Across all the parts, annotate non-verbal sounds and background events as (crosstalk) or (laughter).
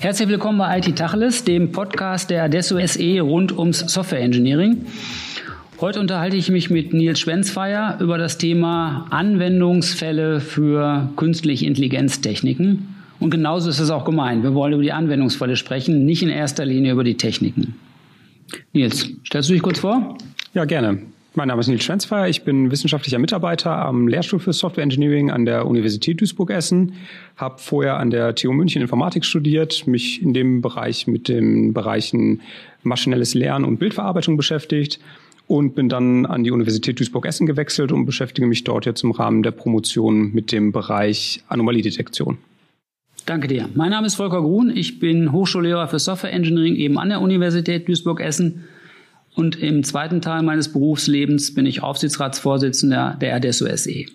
Herzlich willkommen bei IT Tacheles, dem Podcast der Adesso SE rund ums Software Engineering. Heute unterhalte ich mich mit Nils Schwenzfeier über das Thema Anwendungsfälle für künstliche Intelligenztechniken. Und genauso ist es auch gemeint. Wir wollen über die Anwendungsfälle sprechen, nicht in erster Linie über die Techniken. Nils, stellst du dich kurz vor? Ja, gerne. Mein Name ist Nils Schwenzfeier. Ich bin wissenschaftlicher Mitarbeiter am Lehrstuhl für Software Engineering an der Universität Duisburg-Essen. Habe vorher an der TU München Informatik studiert, mich in dem Bereich mit den Bereichen maschinelles Lernen und Bildverarbeitung beschäftigt und bin dann an die Universität Duisburg-Essen gewechselt und beschäftige mich dort jetzt im Rahmen der Promotion mit dem Bereich Anomaliedetektion. Danke dir. Mein Name ist Volker Grun. Ich bin Hochschullehrer für Software Engineering eben an der Universität Duisburg-Essen. Und im zweiten Teil meines Berufslebens bin ich Aufsichtsratsvorsitzender der RDSO SE.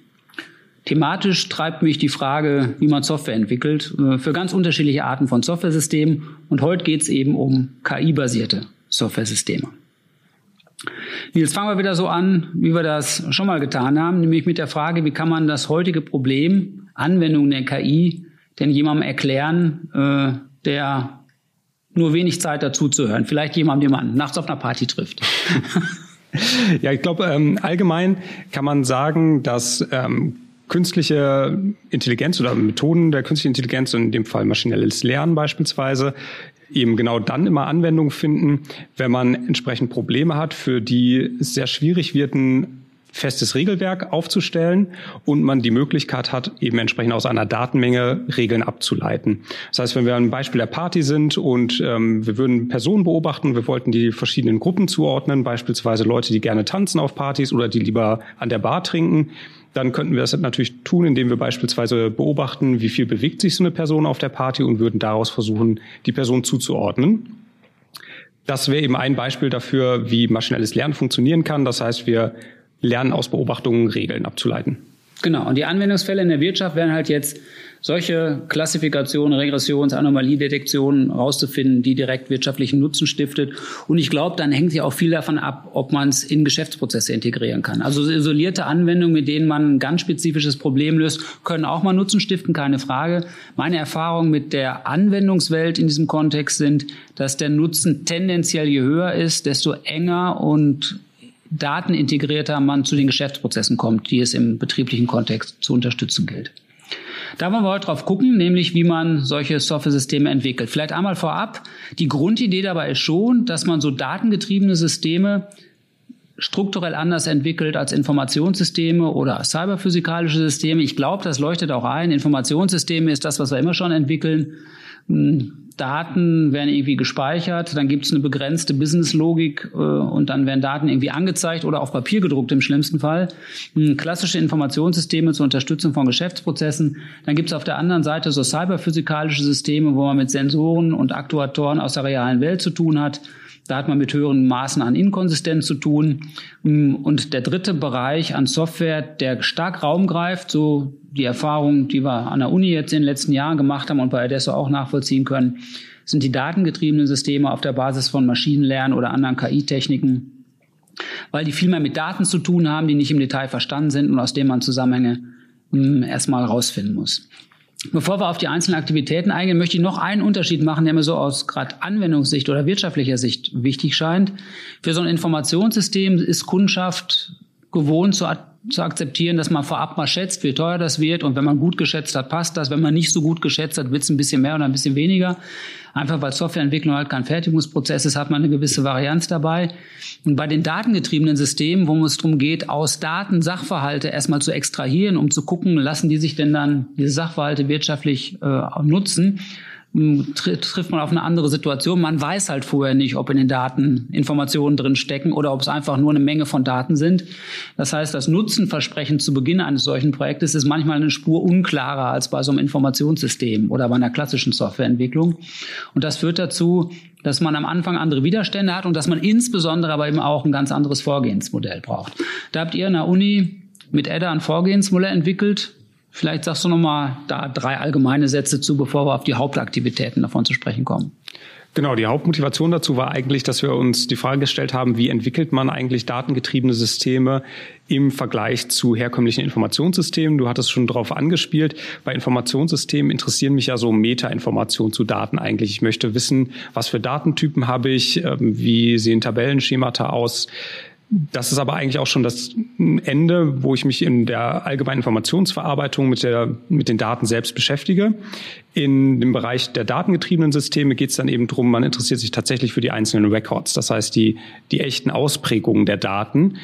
Thematisch treibt mich die Frage, wie man Software entwickelt, äh, für ganz unterschiedliche Arten von Softwaresystemen. Und heute geht es eben um KI-basierte Softwaresysteme. Jetzt fangen wir wieder so an, wie wir das schon mal getan haben, nämlich mit der Frage, wie kann man das heutige Problem Anwendung der KI denn jemandem erklären, äh, der nur wenig Zeit dazu zu hören. Vielleicht jemandem, den man nachts auf einer Party trifft. (laughs) ja, ich glaube, ähm, allgemein kann man sagen, dass ähm, künstliche Intelligenz oder Methoden der künstlichen Intelligenz, in dem Fall maschinelles Lernen beispielsweise, eben genau dann immer Anwendung finden, wenn man entsprechend Probleme hat, für die es sehr schwierig wird, ein festes Regelwerk aufzustellen und man die Möglichkeit hat, eben entsprechend aus einer Datenmenge Regeln abzuleiten. Das heißt, wenn wir ein Beispiel der Party sind und ähm, wir würden Personen beobachten, wir wollten die verschiedenen Gruppen zuordnen, beispielsweise Leute, die gerne tanzen auf Partys oder die lieber an der Bar trinken, dann könnten wir das natürlich tun, indem wir beispielsweise beobachten, wie viel bewegt sich so eine Person auf der Party und würden daraus versuchen, die Person zuzuordnen. Das wäre eben ein Beispiel dafür, wie maschinelles Lernen funktionieren kann. Das heißt, wir lernen aus Beobachtungen Regeln abzuleiten. Genau, und die Anwendungsfälle in der Wirtschaft wären halt jetzt solche Klassifikationen, Regressions-, Anomaliedetektionen rauszufinden, die direkt wirtschaftlichen Nutzen stiftet. Und ich glaube, dann hängt ja auch viel davon ab, ob man es in Geschäftsprozesse integrieren kann. Also isolierte Anwendungen, mit denen man ein ganz spezifisches Problem löst, können auch mal Nutzen stiften, keine Frage. Meine Erfahrungen mit der Anwendungswelt in diesem Kontext sind, dass der Nutzen tendenziell je höher ist, desto enger und datenintegrierter man zu den Geschäftsprozessen kommt, die es im betrieblichen Kontext zu unterstützen gilt. Da wollen wir heute drauf gucken, nämlich wie man solche Software-Systeme entwickelt. Vielleicht einmal vorab. Die Grundidee dabei ist schon, dass man so datengetriebene Systeme strukturell anders entwickelt als Informationssysteme oder cyberphysikalische Systeme. Ich glaube, das leuchtet auch ein. Informationssysteme ist das, was wir immer schon entwickeln. Daten werden irgendwie gespeichert, dann gibt es eine begrenzte Businesslogik äh, und dann werden Daten irgendwie angezeigt oder auf Papier gedruckt im schlimmsten Fall. Hm, klassische Informationssysteme zur Unterstützung von Geschäftsprozessen. Dann gibt es auf der anderen Seite so cyberphysikalische Systeme, wo man mit Sensoren und Aktuatoren aus der realen Welt zu tun hat. Da hat man mit höheren Maßen an Inkonsistenz zu tun. Hm, und der dritte Bereich an Software, der stark Raum greift, so die Erfahrung, die wir an der Uni jetzt in den letzten Jahren gemacht haben und bei Adesso auch nachvollziehen können, sind die datengetriebenen Systeme auf der Basis von Maschinenlernen oder anderen KI-Techniken, weil die viel mehr mit Daten zu tun haben, die nicht im Detail verstanden sind und aus denen man Zusammenhänge hm, erstmal rausfinden muss. Bevor wir auf die einzelnen Aktivitäten eingehen, möchte ich noch einen Unterschied machen, der mir so aus gerade Anwendungssicht oder wirtschaftlicher Sicht wichtig scheint. Für so ein Informationssystem ist Kundschaft gewohnt zu, zu akzeptieren, dass man vorab mal schätzt, wie teuer das wird. Und wenn man gut geschätzt hat, passt das. Wenn man nicht so gut geschätzt hat, wird es ein bisschen mehr oder ein bisschen weniger. Einfach weil Softwareentwicklung halt kein Fertigungsprozess ist, hat man eine gewisse Varianz dabei. Und bei den datengetriebenen Systemen, wo es darum geht, aus Daten Sachverhalte erstmal zu extrahieren, um zu gucken, lassen die sich denn dann diese Sachverhalte wirtschaftlich äh, nutzen, trifft man auf eine andere Situation. Man weiß halt vorher nicht, ob in den Daten Informationen drin stecken oder ob es einfach nur eine Menge von Daten sind. Das heißt, das Nutzenversprechen zu Beginn eines solchen Projektes ist manchmal eine Spur unklarer als bei so einem Informationssystem oder bei einer klassischen Softwareentwicklung. Und das führt dazu, dass man am Anfang andere Widerstände hat und dass man insbesondere aber eben auch ein ganz anderes Vorgehensmodell braucht. Da habt ihr in der Uni mit Edda ein Vorgehensmodell entwickelt, Vielleicht sagst du noch mal da drei allgemeine Sätze zu, bevor wir auf die Hauptaktivitäten davon zu sprechen kommen. Genau, die Hauptmotivation dazu war eigentlich, dass wir uns die Frage gestellt haben, wie entwickelt man eigentlich datengetriebene Systeme im Vergleich zu herkömmlichen Informationssystemen. Du hattest schon darauf angespielt. Bei Informationssystemen interessieren mich ja so Meta-Informationen zu Daten eigentlich. Ich möchte wissen, was für Datentypen habe ich, ähm, wie sehen Tabellenschemata aus, das ist aber eigentlich auch schon das Ende, wo ich mich in der allgemeinen Informationsverarbeitung mit, der, mit den Daten selbst beschäftige. In dem Bereich der datengetriebenen Systeme geht es dann eben drum, man interessiert sich tatsächlich für die einzelnen Records, das heißt die, die echten Ausprägungen der Daten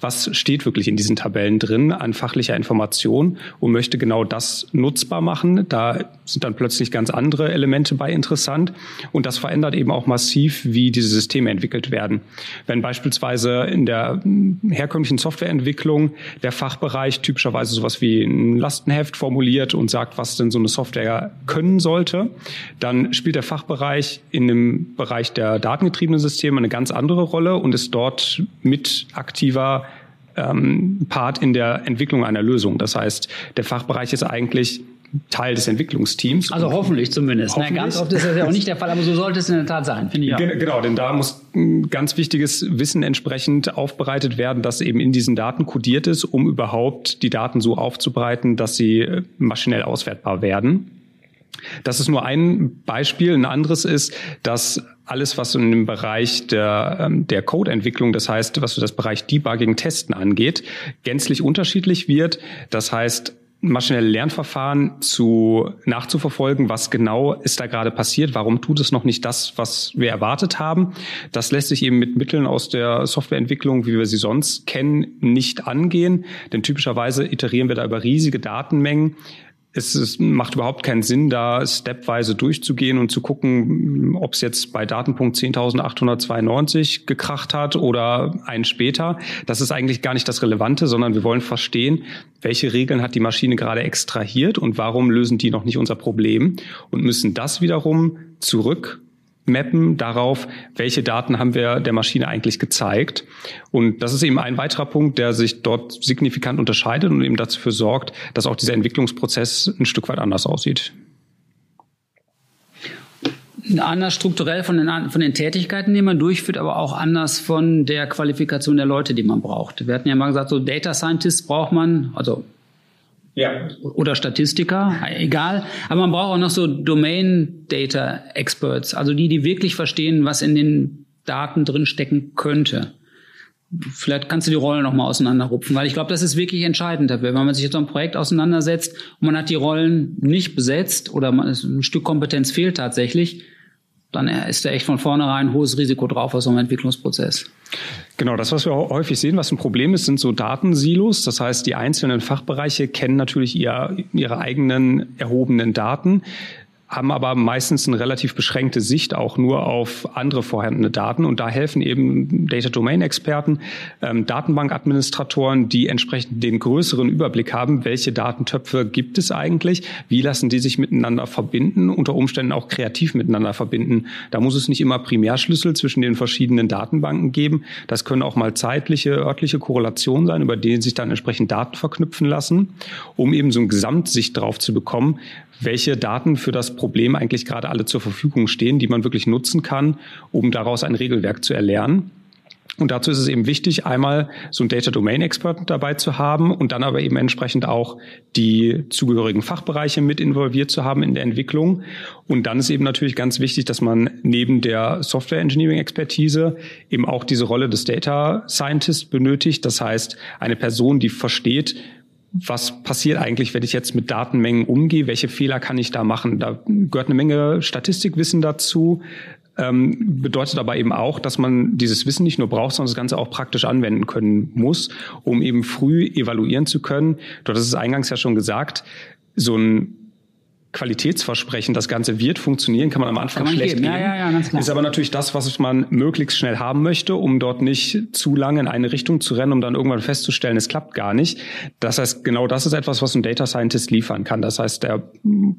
was steht wirklich in diesen Tabellen drin an fachlicher Information und möchte genau das nutzbar machen. Da sind dann plötzlich ganz andere Elemente bei interessant und das verändert eben auch massiv, wie diese Systeme entwickelt werden. Wenn beispielsweise in der herkömmlichen Softwareentwicklung der Fachbereich typischerweise sowas wie ein Lastenheft formuliert und sagt, was denn so eine Software können sollte, dann spielt der Fachbereich in dem Bereich der datengetriebenen Systeme eine ganz andere Rolle und ist dort mit aktiver ähm, Part in der Entwicklung einer Lösung. Das heißt, der Fachbereich ist eigentlich Teil des Entwicklungsteams. Also hoffentlich zumindest. Hoffentlich. Na, ganz oft ist das ja auch nicht der Fall, aber so sollte es in der Tat sein, finde ich auch. Genau, denn da muss ganz wichtiges Wissen entsprechend aufbereitet werden, das eben in diesen Daten kodiert ist, um überhaupt die Daten so aufzubereiten, dass sie äh, maschinell auswertbar werden. Das ist nur ein Beispiel. Ein anderes ist, dass alles, was in dem Bereich der, ähm, der Codeentwicklung, das heißt, was so das Bereich Debugging, Testen angeht, gänzlich unterschiedlich wird. Das heißt, maschinelle Lernverfahren zu nachzuverfolgen, was genau ist da gerade passiert, warum tut es noch nicht das, was wir erwartet haben. Das lässt sich eben mit Mitteln aus der Softwareentwicklung, wie wir sie sonst kennen, nicht angehen, denn typischerweise iterieren wir da über riesige Datenmengen, es, es macht überhaupt keinen Sinn, da stepweise durchzugehen und zu gucken, ob es jetzt bei Datenpunkt 10.892 gekracht hat oder ein später. Das ist eigentlich gar nicht das Relevante, sondern wir wollen verstehen, welche Regeln hat die Maschine gerade extrahiert und warum lösen die noch nicht unser Problem und müssen das wiederum zurück mappen darauf, welche Daten haben wir der Maschine eigentlich gezeigt. Und das ist eben ein weiterer Punkt, der sich dort signifikant unterscheidet und eben dafür sorgt, dass auch dieser Entwicklungsprozess ein Stück weit anders aussieht. Anders strukturell von den, von den Tätigkeiten, die man durchführt, aber auch anders von der Qualifikation der Leute, die man braucht. Wir hatten ja mal gesagt, so Data Scientists braucht man, also ja. Oder Statistiker, egal. Aber man braucht auch noch so Domain Data Experts, also die, die wirklich verstehen, was in den Daten drin stecken könnte. Vielleicht kannst du die Rollen noch mal auseinanderrupfen, weil ich glaube, das ist wirklich entscheidend dafür. Wenn man sich jetzt so ein Projekt auseinandersetzt und man hat die Rollen nicht besetzt oder man, ein Stück Kompetenz fehlt tatsächlich, dann ist da echt von vornherein ein hohes Risiko drauf aus so einem Entwicklungsprozess. Genau, das, was wir häufig sehen, was ein Problem ist, sind so Datensilos. Das heißt, die einzelnen Fachbereiche kennen natürlich ihr, ihre eigenen erhobenen Daten haben aber meistens eine relativ beschränkte Sicht auch nur auf andere vorhandene Daten. Und da helfen eben Data Domain Experten, ähm, Datenbankadministratoren, die entsprechend den größeren Überblick haben, welche Datentöpfe gibt es eigentlich, wie lassen die sich miteinander verbinden, unter Umständen auch kreativ miteinander verbinden. Da muss es nicht immer Primärschlüssel zwischen den verschiedenen Datenbanken geben. Das können auch mal zeitliche, örtliche Korrelationen sein, über denen sich dann entsprechend Daten verknüpfen lassen, um eben so eine Gesamtsicht drauf zu bekommen, welche Daten für das Problem eigentlich gerade alle zur Verfügung stehen, die man wirklich nutzen kann, um daraus ein Regelwerk zu erlernen. Und dazu ist es eben wichtig, einmal so einen Data Domain Experten dabei zu haben und dann aber eben entsprechend auch die zugehörigen Fachbereiche mit involviert zu haben in der Entwicklung. Und dann ist eben natürlich ganz wichtig, dass man neben der Software Engineering Expertise eben auch diese Rolle des Data Scientist benötigt. Das heißt, eine Person, die versteht, was passiert eigentlich, wenn ich jetzt mit Datenmengen umgehe? Welche Fehler kann ich da machen? Da gehört eine Menge Statistikwissen dazu. Ähm, bedeutet aber eben auch, dass man dieses Wissen nicht nur braucht, sondern das Ganze auch praktisch anwenden können muss, um eben früh evaluieren zu können. Du hattest es eingangs ja schon gesagt, so ein Qualitätsversprechen, das Ganze wird funktionieren, kann man am Anfang schlecht geben. Ja, ja, ja, ganz klar. Ist aber natürlich das, was man möglichst schnell haben möchte, um dort nicht zu lange in eine Richtung zu rennen, um dann irgendwann festzustellen, es klappt gar nicht. Das heißt, genau das ist etwas, was ein Data Scientist liefern kann. Das heißt, er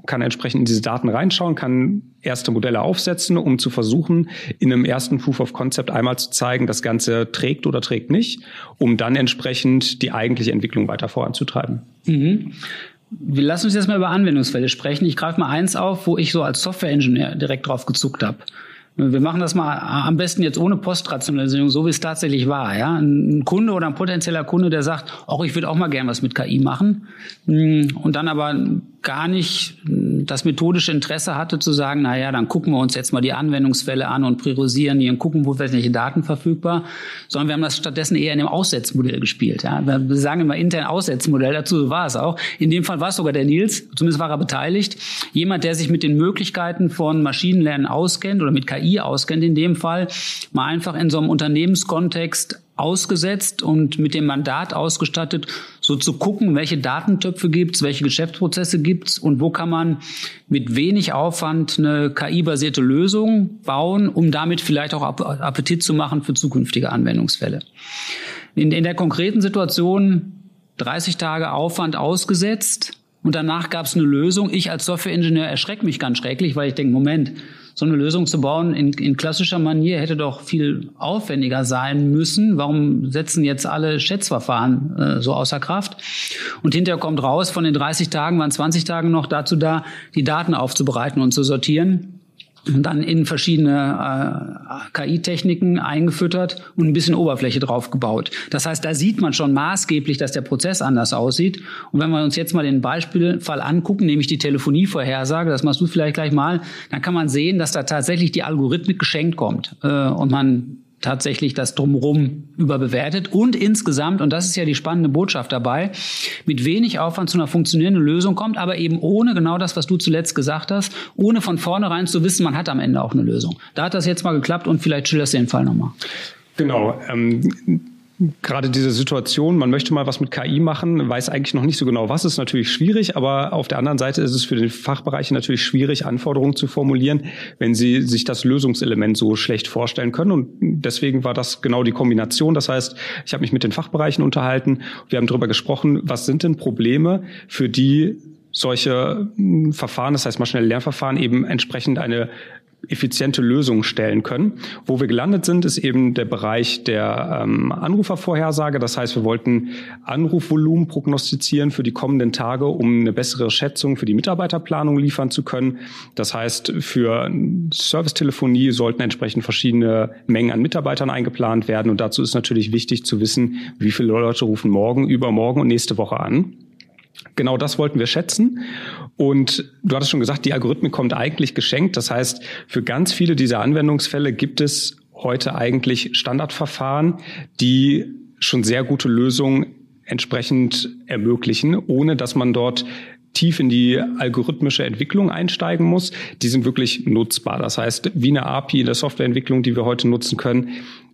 kann entsprechend in diese Daten reinschauen, kann erste Modelle aufsetzen, um zu versuchen, in einem ersten Proof of Concept einmal zu zeigen, das Ganze trägt oder trägt nicht, um dann entsprechend die eigentliche Entwicklung weiter voranzutreiben. Mhm. Wir lassen uns jetzt mal über Anwendungsfälle sprechen. Ich greife mal eins auf, wo ich so als Software-Engineer direkt drauf gezuckt habe. Wir machen das mal am besten jetzt ohne Postrationalisierung, so wie es tatsächlich war. Ja? Ein Kunde oder ein potenzieller Kunde, der sagt, auch ich würde auch mal gern was mit KI machen hm, und dann aber gar nicht das methodische Interesse hatte zu sagen, na ja, dann gucken wir uns jetzt mal die Anwendungsfälle an und priorisieren die und gucken, wo welche Daten verfügbar, sondern wir haben das stattdessen eher in dem Aussetzmodell gespielt. Ja. Wir sagen immer intern Aussetzmodell, dazu war es auch. In dem Fall war es sogar der Nils, zumindest war er beteiligt. Jemand, der sich mit den Möglichkeiten von Maschinenlernen auskennt oder mit KI auskennt in dem Fall, mal einfach in so einem Unternehmenskontext ausgesetzt und mit dem Mandat ausgestattet, so zu gucken, welche Datentöpfe gibt's, welche Geschäftsprozesse gibt's und wo kann man mit wenig Aufwand eine KI-basierte Lösung bauen, um damit vielleicht auch Appetit zu machen für zukünftige Anwendungsfälle. In, in der konkreten Situation 30 Tage Aufwand ausgesetzt und danach gab's eine Lösung. Ich als Softwareingenieur erschrecke mich ganz schrecklich, weil ich denke, Moment, so eine Lösung zu bauen in, in klassischer Manier hätte doch viel aufwendiger sein müssen. Warum setzen jetzt alle Schätzverfahren äh, so außer Kraft? Und hinterher kommt raus, von den 30 Tagen waren 20 Tage noch dazu da, die Daten aufzubereiten und zu sortieren dann in verschiedene äh, KI-Techniken eingefüttert und ein bisschen Oberfläche drauf gebaut. Das heißt, da sieht man schon maßgeblich, dass der Prozess anders aussieht. Und wenn wir uns jetzt mal den Beispielfall angucken, nämlich die Telefonievorhersage, das machst du vielleicht gleich mal, dann kann man sehen, dass da tatsächlich die Algorithmik geschenkt kommt äh, und man tatsächlich das drumherum überbewertet und insgesamt, und das ist ja die spannende Botschaft dabei, mit wenig Aufwand zu einer funktionierenden Lösung kommt, aber eben ohne genau das, was du zuletzt gesagt hast, ohne von vornherein zu wissen, man hat am Ende auch eine Lösung. Da hat das jetzt mal geklappt und vielleicht schilderst du den Fall nochmal. Genau. Ähm gerade diese Situation, man möchte mal was mit KI machen, weiß eigentlich noch nicht so genau was, ist natürlich schwierig, aber auf der anderen Seite ist es für den Fachbereich natürlich schwierig, Anforderungen zu formulieren, wenn sie sich das Lösungselement so schlecht vorstellen können. Und deswegen war das genau die Kombination. Das heißt, ich habe mich mit den Fachbereichen unterhalten, wir haben darüber gesprochen, was sind denn Probleme, für die solche hm, Verfahren, das heißt maschinelle Lernverfahren eben entsprechend eine effiziente Lösungen stellen können. Wo wir gelandet sind, ist eben der Bereich der ähm, Anrufervorhersage. Das heißt, wir wollten Anrufvolumen prognostizieren für die kommenden Tage, um eine bessere Schätzung für die Mitarbeiterplanung liefern zu können. Das heißt, für Servicetelefonie sollten entsprechend verschiedene Mengen an Mitarbeitern eingeplant werden. Und dazu ist natürlich wichtig zu wissen, wie viele Leute rufen morgen, übermorgen und nächste Woche an. Genau das wollten wir schätzen. Und du hattest schon gesagt, die Algorithmik kommt eigentlich geschenkt. Das heißt, für ganz viele dieser Anwendungsfälle gibt es heute eigentlich Standardverfahren, die schon sehr gute Lösungen entsprechend ermöglichen, ohne dass man dort tief in die algorithmische Entwicklung einsteigen muss. Die sind wirklich nutzbar. Das heißt, wie eine API in der Softwareentwicklung, die wir heute nutzen können,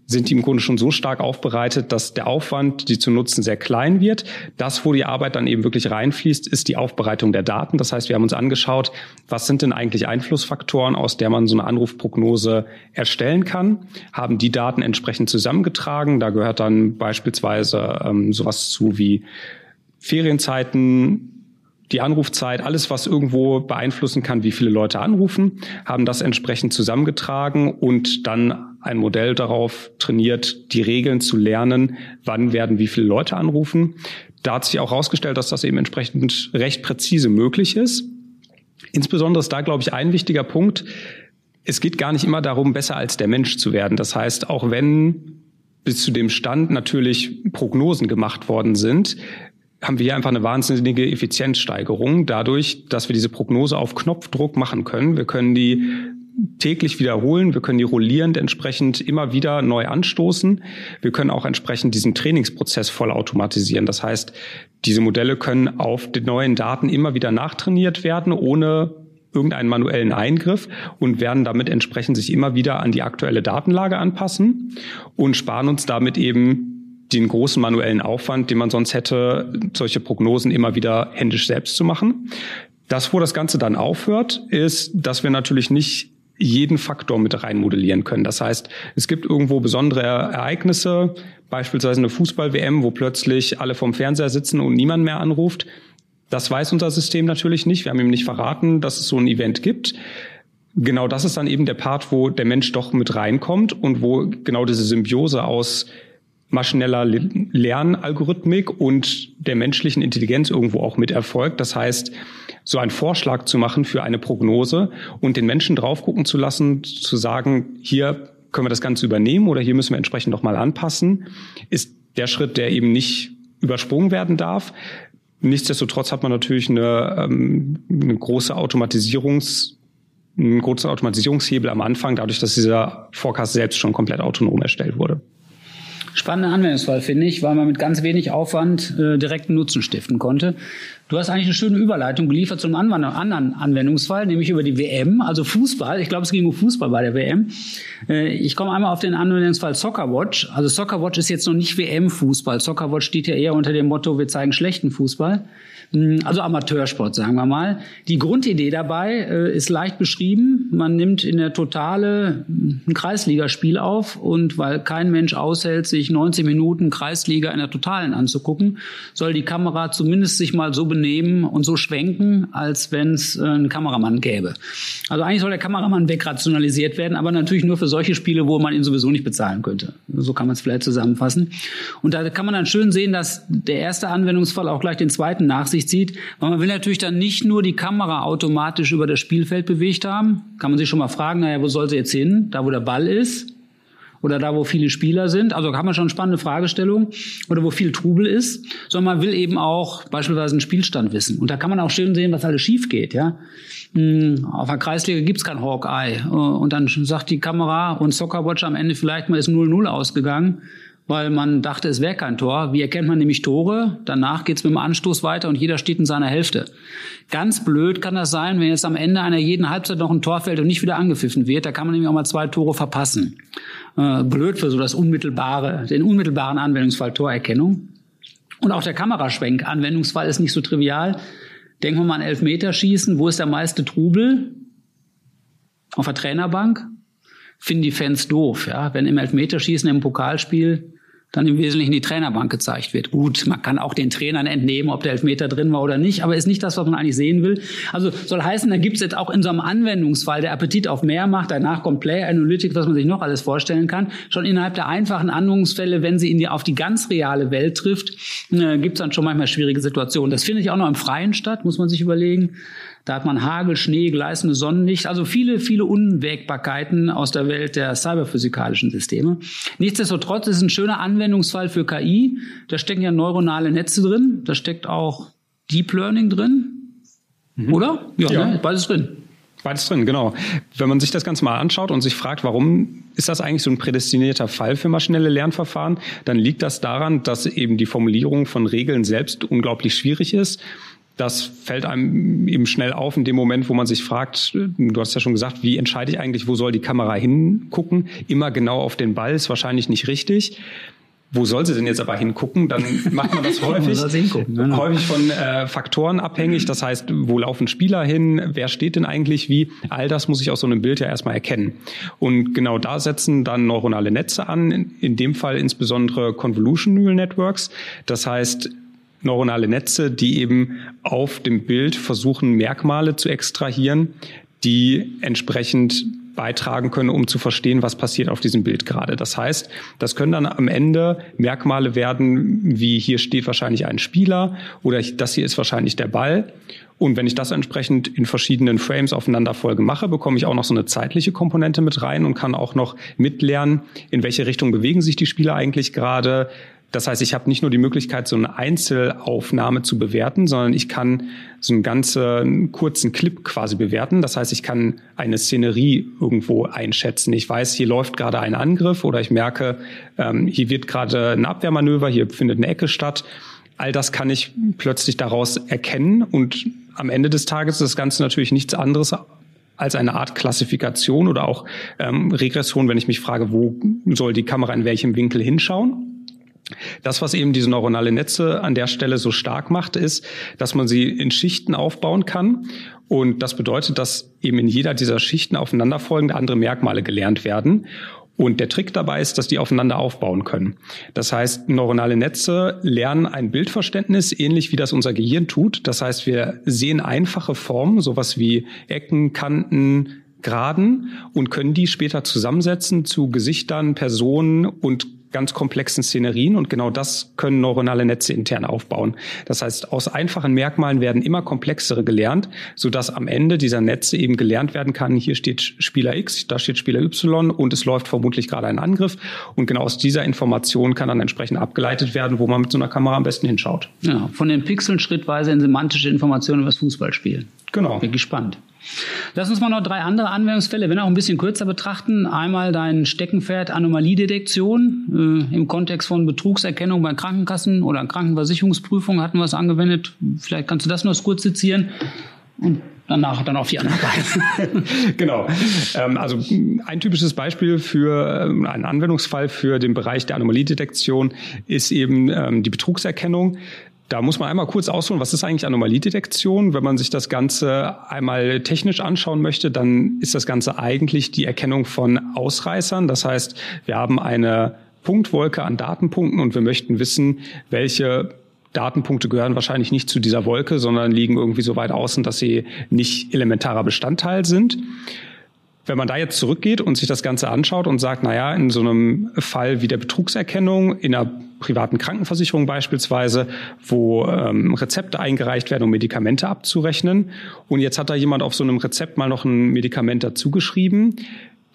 sind die im Grunde schon so stark aufbereitet, dass der Aufwand, die zu nutzen, sehr klein wird. Das, wo die Arbeit dann eben wirklich reinfließt, ist die Aufbereitung der Daten. Das heißt, wir haben uns angeschaut, was sind denn eigentlich Einflussfaktoren, aus der man so eine Anrufprognose erstellen kann, haben die Daten entsprechend zusammengetragen. Da gehört dann beispielsweise ähm, sowas zu wie Ferienzeiten, die Anrufzeit, alles, was irgendwo beeinflussen kann, wie viele Leute anrufen, haben das entsprechend zusammengetragen und dann ein Modell darauf trainiert, die Regeln zu lernen, wann werden wie viele Leute anrufen. Da hat sich auch herausgestellt, dass das eben entsprechend recht präzise möglich ist. Insbesondere ist da, glaube ich, ein wichtiger Punkt. Es geht gar nicht immer darum, besser als der Mensch zu werden. Das heißt, auch wenn bis zu dem Stand natürlich Prognosen gemacht worden sind, haben wir hier einfach eine wahnsinnige Effizienzsteigerung dadurch, dass wir diese Prognose auf Knopfdruck machen können. Wir können die täglich wiederholen. Wir können die rollierend entsprechend immer wieder neu anstoßen. Wir können auch entsprechend diesen Trainingsprozess voll automatisieren. Das heißt, diese Modelle können auf den neuen Daten immer wieder nachtrainiert werden, ohne irgendeinen manuellen Eingriff und werden damit entsprechend sich immer wieder an die aktuelle Datenlage anpassen und sparen uns damit eben den großen manuellen Aufwand, den man sonst hätte, solche Prognosen immer wieder händisch selbst zu machen. Das, wo das Ganze dann aufhört, ist, dass wir natürlich nicht jeden Faktor mit rein modellieren können. Das heißt, es gibt irgendwo besondere Ereignisse, beispielsweise eine Fußball-WM, wo plötzlich alle vom Fernseher sitzen und niemand mehr anruft. Das weiß unser System natürlich nicht. Wir haben ihm nicht verraten, dass es so ein Event gibt. Genau das ist dann eben der Part, wo der Mensch doch mit reinkommt und wo genau diese Symbiose aus maschineller Lernalgorithmik und der menschlichen Intelligenz irgendwo auch mit erfolgt. Das heißt, so einen Vorschlag zu machen für eine Prognose und den Menschen drauf gucken zu lassen, zu sagen, hier können wir das Ganze übernehmen oder hier müssen wir entsprechend nochmal anpassen, ist der Schritt, der eben nicht übersprungen werden darf. Nichtsdestotrotz hat man natürlich eine, ähm, eine große Automatisierungs ein großer Automatisierungshebel am Anfang, dadurch, dass dieser Forecast selbst schon komplett autonom erstellt wurde. Spannender Anwendungsfall, finde ich, weil man mit ganz wenig Aufwand äh, direkten Nutzen stiften konnte. Du hast eigentlich eine schöne Überleitung geliefert zu einem anderen Anwendungsfall, nämlich über die WM, also Fußball. Ich glaube, es ging um Fußball bei der WM. Äh, ich komme einmal auf den Anwendungsfall Soccerwatch. Also Soccerwatch ist jetzt noch nicht WM-Fußball. Soccerwatch steht ja eher unter dem Motto, wir zeigen schlechten Fußball. Hm, also Amateursport, sagen wir mal. Die Grundidee dabei äh, ist leicht beschrieben. Man nimmt in der Totale ein Kreisligaspiel auf und weil kein Mensch aushält, sich 90 Minuten Kreisliga in der Totalen anzugucken, soll die Kamera zumindest sich mal so benehmen und so schwenken, als wenn es äh, einen Kameramann gäbe. Also eigentlich soll der Kameramann wegrationalisiert werden, aber natürlich nur für solche Spiele, wo man ihn sowieso nicht bezahlen könnte. So kann man es vielleicht zusammenfassen. Und da kann man dann schön sehen, dass der erste Anwendungsfall auch gleich den zweiten nach sich sich zieht. Weil man will natürlich dann nicht nur die Kamera automatisch über das Spielfeld bewegt haben. Kann man sich schon mal fragen, naja, wo soll sie jetzt hin? Da, wo der Ball ist? Oder da, wo viele Spieler sind? Also haben wir schon spannende Fragestellungen. Oder wo viel Trubel ist. Sondern man will eben auch beispielsweise einen Spielstand wissen. Und da kann man auch schön sehen, was alles schief geht, ja. Hm, auf der Kreisliga gibt's kein Hawkeye. Und dann sagt die Kamera und Soccerwatch am Ende vielleicht mal ist 0-0 ausgegangen weil man dachte, es wäre kein Tor. Wie erkennt man nämlich Tore? Danach geht's mit dem Anstoß weiter und jeder steht in seiner Hälfte. Ganz blöd kann das sein, wenn jetzt am Ende einer jeden Halbzeit noch ein Tor fällt und nicht wieder angepfiffen wird. Da kann man nämlich auch mal zwei Tore verpassen. Äh, blöd für so das unmittelbare, den unmittelbaren Anwendungsfall Torerkennung. Und auch der Kameraschwenk-Anwendungsfall ist nicht so trivial. Denken wir mal an Elfmeterschießen. Wo ist der meiste Trubel? Auf der Trainerbank? Finden die Fans doof, ja. Wenn im Elfmeterschießen im Pokalspiel dann im Wesentlichen die Trainerbank gezeigt wird. Gut, man kann auch den Trainern entnehmen, ob der Elfmeter drin war oder nicht, aber ist nicht das, was man eigentlich sehen will. Also soll heißen, da gibt es jetzt auch in so einem Anwendungsfall, der Appetit auf mehr macht, danach kommt Player Analytics, was man sich noch alles vorstellen kann. Schon innerhalb der einfachen Anwendungsfälle, wenn sie in die, auf die ganz reale Welt trifft, äh, gibt es dann schon manchmal schwierige Situationen. Das findet ja auch noch im Freien statt, muss man sich überlegen. Da hat man Hagel, Schnee, gleißende Sonnenlicht, also viele, viele Unwägbarkeiten aus der Welt der cyberphysikalischen Systeme. Nichtsdestotrotz ist es ein schöner Anwendungsfall für KI. Da stecken ja neuronale Netze drin, da steckt auch Deep Learning drin. Mhm. Oder? Ja, ja. Ne? beides drin. Beides drin, genau. Wenn man sich das Ganze mal anschaut und sich fragt, warum ist das eigentlich so ein prädestinierter Fall für maschinelle Lernverfahren, dann liegt das daran, dass eben die Formulierung von Regeln selbst unglaublich schwierig ist das fällt einem eben schnell auf in dem Moment, wo man sich fragt, du hast ja schon gesagt, wie entscheide ich eigentlich, wo soll die Kamera hingucken? Immer genau auf den Ball ist wahrscheinlich nicht richtig. Wo soll sie denn jetzt aber hingucken? Dann macht man das (laughs) häufig, genau. häufig von äh, Faktoren abhängig. Das heißt, wo laufen Spieler hin? Wer steht denn eigentlich wie? All das muss ich aus so einem Bild ja erstmal erkennen. Und genau da setzen dann neuronale Netze an. In dem Fall insbesondere Convolution Neural Networks. Das heißt, neuronale Netze, die eben auf dem Bild versuchen, Merkmale zu extrahieren, die entsprechend beitragen können, um zu verstehen, was passiert auf diesem Bild gerade. Das heißt, das können dann am Ende Merkmale werden, wie hier steht wahrscheinlich ein Spieler oder das hier ist wahrscheinlich der Ball. Und wenn ich das entsprechend in verschiedenen Frames aufeinanderfolge mache, bekomme ich auch noch so eine zeitliche Komponente mit rein und kann auch noch mitlernen, in welche Richtung bewegen sich die Spieler eigentlich gerade, das heißt, ich habe nicht nur die Möglichkeit, so eine Einzelaufnahme zu bewerten, sondern ich kann so einen ganzen kurzen Clip quasi bewerten. Das heißt, ich kann eine Szenerie irgendwo einschätzen. Ich weiß, hier läuft gerade ein Angriff oder ich merke, ähm, hier wird gerade ein Abwehrmanöver, hier findet eine Ecke statt. All das kann ich plötzlich daraus erkennen und am Ende des Tages ist das Ganze natürlich nichts anderes als eine Art Klassifikation oder auch ähm, Regression, wenn ich mich frage, wo soll die Kamera in welchem Winkel hinschauen. Das, was eben diese neuronale Netze an der Stelle so stark macht, ist, dass man sie in Schichten aufbauen kann. Und das bedeutet, dass eben in jeder dieser Schichten aufeinanderfolgende andere Merkmale gelernt werden. Und der Trick dabei ist, dass die aufeinander aufbauen können. Das heißt, neuronale Netze lernen ein Bildverständnis, ähnlich wie das unser Gehirn tut. Das heißt, wir sehen einfache Formen, sowas wie Ecken, Kanten, Graden und können die später zusammensetzen zu Gesichtern, Personen und ganz komplexen Szenerien und genau das können neuronale Netze intern aufbauen. Das heißt, aus einfachen Merkmalen werden immer komplexere gelernt, sodass am Ende dieser Netze eben gelernt werden kann, hier steht Spieler X, da steht Spieler Y und es läuft vermutlich gerade ein Angriff und genau aus dieser Information kann dann entsprechend abgeleitet werden, wo man mit so einer Kamera am besten hinschaut. Ja, von den Pixeln schrittweise in semantische Informationen über das Fußballspiel. Genau. Bin gespannt. Lass uns mal noch drei andere Anwendungsfälle, wenn auch ein bisschen kürzer betrachten. Einmal dein Steckenpferd Anomaliedetektion äh, im Kontext von Betrugserkennung bei Krankenkassen oder Krankenversicherungsprüfung hatten wir es angewendet. Vielleicht kannst du das noch kurz sezieren und danach dann auf die anderen beiden. (laughs) (laughs) genau. Ähm, also ein typisches Beispiel für ähm, einen Anwendungsfall für den Bereich der Anomaliedetektion ist eben ähm, die Betrugserkennung. Da muss man einmal kurz ausholen, was ist eigentlich Anomaliedetektion? Wenn man sich das Ganze einmal technisch anschauen möchte, dann ist das Ganze eigentlich die Erkennung von Ausreißern. Das heißt, wir haben eine Punktwolke an Datenpunkten und wir möchten wissen, welche Datenpunkte gehören wahrscheinlich nicht zu dieser Wolke, sondern liegen irgendwie so weit außen, dass sie nicht elementarer Bestandteil sind. Wenn man da jetzt zurückgeht und sich das Ganze anschaut und sagt, na ja, in so einem Fall wie der Betrugserkennung, in einer privaten Krankenversicherung beispielsweise, wo ähm, Rezepte eingereicht werden, um Medikamente abzurechnen. Und jetzt hat da jemand auf so einem Rezept mal noch ein Medikament dazugeschrieben.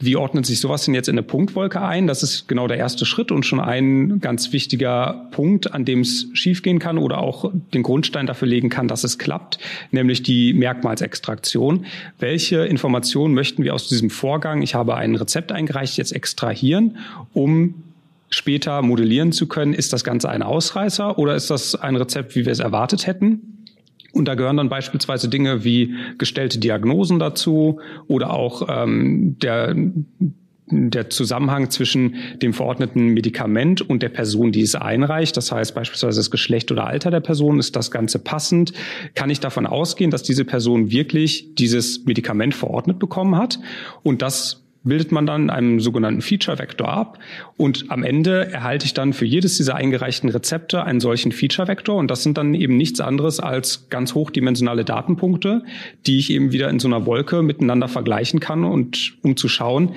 Wie ordnet sich sowas denn jetzt in eine Punktwolke ein? Das ist genau der erste Schritt und schon ein ganz wichtiger Punkt, an dem es schiefgehen kann oder auch den Grundstein dafür legen kann, dass es klappt, nämlich die Merkmalsextraktion. Welche Informationen möchten wir aus diesem Vorgang, ich habe ein Rezept eingereicht, jetzt extrahieren, um später modellieren zu können? Ist das Ganze ein Ausreißer oder ist das ein Rezept, wie wir es erwartet hätten? Und da gehören dann beispielsweise Dinge wie gestellte Diagnosen dazu oder auch ähm, der der Zusammenhang zwischen dem verordneten Medikament und der Person, die es einreicht. Das heißt beispielsweise das Geschlecht oder Alter der Person. Ist das Ganze passend? Kann ich davon ausgehen, dass diese Person wirklich dieses Medikament verordnet bekommen hat? Und das bildet man dann einen sogenannten Feature-Vektor ab und am Ende erhalte ich dann für jedes dieser eingereichten Rezepte einen solchen Feature-Vektor und das sind dann eben nichts anderes als ganz hochdimensionale Datenpunkte, die ich eben wieder in so einer Wolke miteinander vergleichen kann und um zu schauen,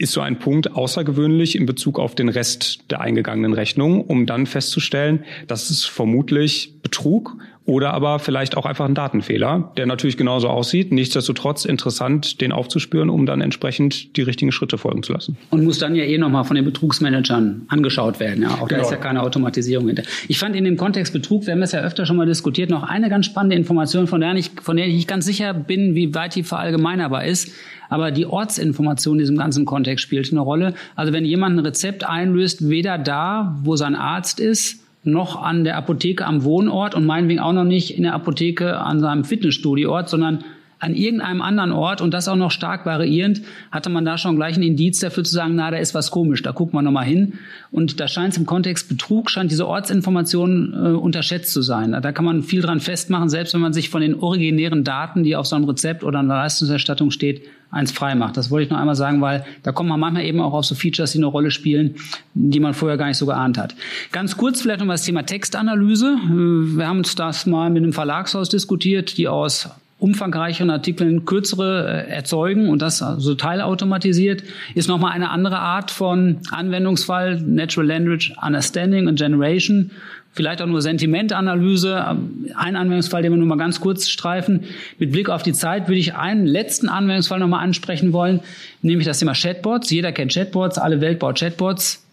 ist so ein Punkt außergewöhnlich in Bezug auf den Rest der eingegangenen Rechnung, um dann festzustellen, dass es vermutlich Betrug oder aber vielleicht auch einfach ein Datenfehler, der natürlich genauso aussieht. Nichtsdestotrotz interessant, den aufzuspüren, um dann entsprechend die richtigen Schritte folgen zu lassen. Und muss dann ja eh nochmal von den Betrugsmanagern angeschaut werden. Ja, auch genau. da ist ja keine Automatisierung hinter. Ich fand in dem Kontext Betrug, wir haben es ja öfter schon mal diskutiert, noch eine ganz spannende Information, von der ich, von der ich nicht ganz sicher bin, wie weit die verallgemeinerbar ist. Aber die Ortsinformation in diesem ganzen Kontext spielt eine Rolle. Also wenn jemand ein Rezept einlöst, weder da, wo sein Arzt ist, noch an der Apotheke am Wohnort und meinetwegen auch noch nicht in der Apotheke an seinem Fitnessstudioort, sondern an irgendeinem anderen Ort und das auch noch stark variierend, hatte man da schon gleich ein Indiz dafür zu sagen, na, da ist was komisch, da gucken wir nochmal hin. Und da scheint es im Kontext Betrug, scheint diese Ortsinformation äh, unterschätzt zu sein. Da kann man viel dran festmachen, selbst wenn man sich von den originären Daten, die auf so einem Rezept oder einer Leistungserstattung steht, eins frei macht. Das wollte ich noch einmal sagen, weil da kommt man manchmal eben auch auf so Features, die eine Rolle spielen, die man vorher gar nicht so geahnt hat. Ganz kurz vielleicht noch mal das Thema Textanalyse. Äh, wir haben uns das mal mit einem Verlagshaus diskutiert, die aus umfangreicheren Artikeln kürzere äh, erzeugen und das so teilautomatisiert, ist nochmal eine andere Art von Anwendungsfall, Natural Language Understanding and Generation, vielleicht auch nur Sentimentanalyse. Ein Anwendungsfall, den wir nur mal ganz kurz streifen. Mit Blick auf die Zeit würde ich einen letzten Anwendungsfall nochmal ansprechen wollen, nämlich das Thema Chatbots. Jeder kennt Chatbots, alle Welt baut Chatbots.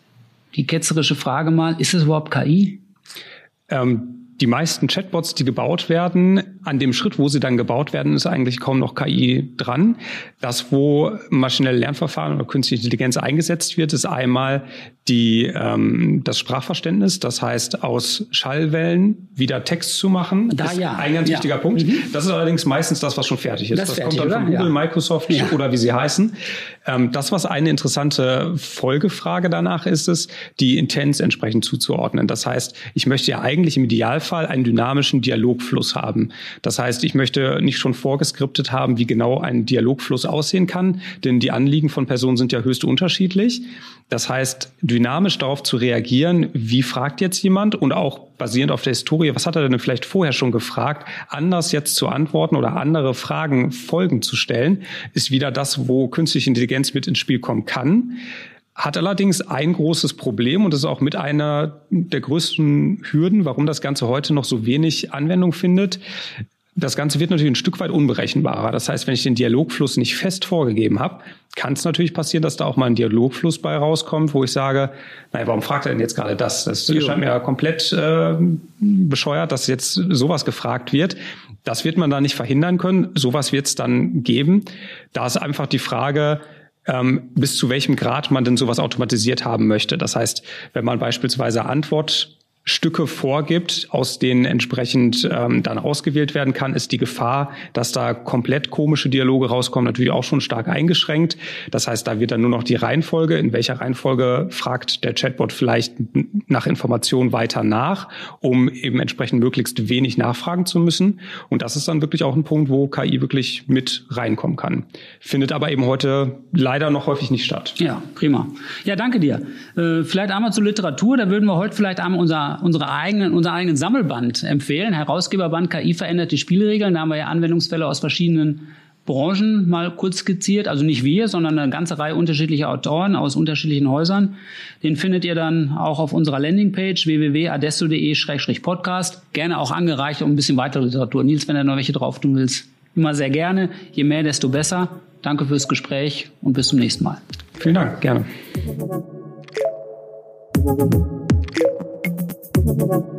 Die ketzerische Frage mal, ist es überhaupt KI? Ähm die meisten Chatbots, die gebaut werden, an dem Schritt, wo sie dann gebaut werden, ist eigentlich kaum noch KI dran. Das, wo maschinelle Lernverfahren oder künstliche Intelligenz eingesetzt wird, ist einmal die, ähm, das Sprachverständnis, das heißt aus Schallwellen wieder Text zu machen. Da ist ja. Ein ganz ja. wichtiger Punkt. Mhm. Das ist allerdings meistens das, was schon fertig ist. Das, das fertig, kommt dann von? Google, Ja. Microsoft Ja. oder wie sie heißen. Ähm, das, was eine interessante Folgefrage danach ist, ist, die Intents entsprechend zuzuordnen. Das heißt, ich möchte ja eigentlich im Idealfall einen dynamischen Dialogfluss haben. Das heißt, ich möchte nicht schon vorgeskriptet haben, wie genau ein Dialogfluss aussehen kann, denn die Anliegen von Personen sind ja höchst unterschiedlich. Das heißt, dynamisch darauf zu reagieren, wie fragt jetzt jemand und auch basierend auf der Historie, was hat er denn vielleicht vorher schon gefragt, anders jetzt zu antworten oder andere Fragen, Folgen zu stellen, ist wieder das, wo künstliche Intelligenz mit ins Spiel kommen kann. Hat allerdings ein großes Problem und das ist auch mit einer der größten Hürden, warum das Ganze heute noch so wenig Anwendung findet. Das Ganze wird natürlich ein Stück weit unberechenbarer. Das heißt, wenn ich den Dialogfluss nicht fest vorgegeben habe, kann es natürlich passieren, dass da auch mal ein Dialogfluss bei rauskommt, wo ich sage, naja, warum fragt er denn jetzt gerade das? Das scheint mir ja komplett äh, bescheuert, dass jetzt sowas gefragt wird. Das wird man da nicht verhindern können. Sowas wird es dann geben. Da ist einfach die Frage, ähm, bis zu welchem Grad man denn sowas automatisiert haben möchte. Das heißt, wenn man beispielsweise Antwort Stücke vorgibt, aus denen entsprechend ähm, dann ausgewählt werden kann, ist die Gefahr, dass da komplett komische Dialoge rauskommen, natürlich auch schon stark eingeschränkt. Das heißt, da wird dann nur noch die Reihenfolge, in welcher Reihenfolge fragt der Chatbot vielleicht nach Informationen weiter nach, um eben entsprechend möglichst wenig nachfragen zu müssen. Und das ist dann wirklich auch ein Punkt, wo KI wirklich mit reinkommen kann. Findet aber eben heute leider noch häufig nicht statt. Ja, prima. Ja, danke dir. Äh, vielleicht einmal zur Literatur. Da würden wir heute vielleicht einmal unser unsere eigenen, unser eigenen Sammelband empfehlen. Herausgeberband KI verändert die Spielregeln. Da haben wir ja Anwendungsfälle aus verschiedenen Branchen mal kurz skizziert. Also nicht wir, sondern eine ganze Reihe unterschiedlicher Autoren aus unterschiedlichen Häusern. Den findet ihr dann auch auf unserer Landingpage www.adesso.de-podcast. Gerne auch angereicht um ein bisschen weitere Literatur. Nils, wenn du noch welche drauf tun willst, immer sehr gerne. Je mehr, desto besser. Danke fürs Gespräch und bis zum nächsten Mal. Vielen Dank, gerne. Thank you.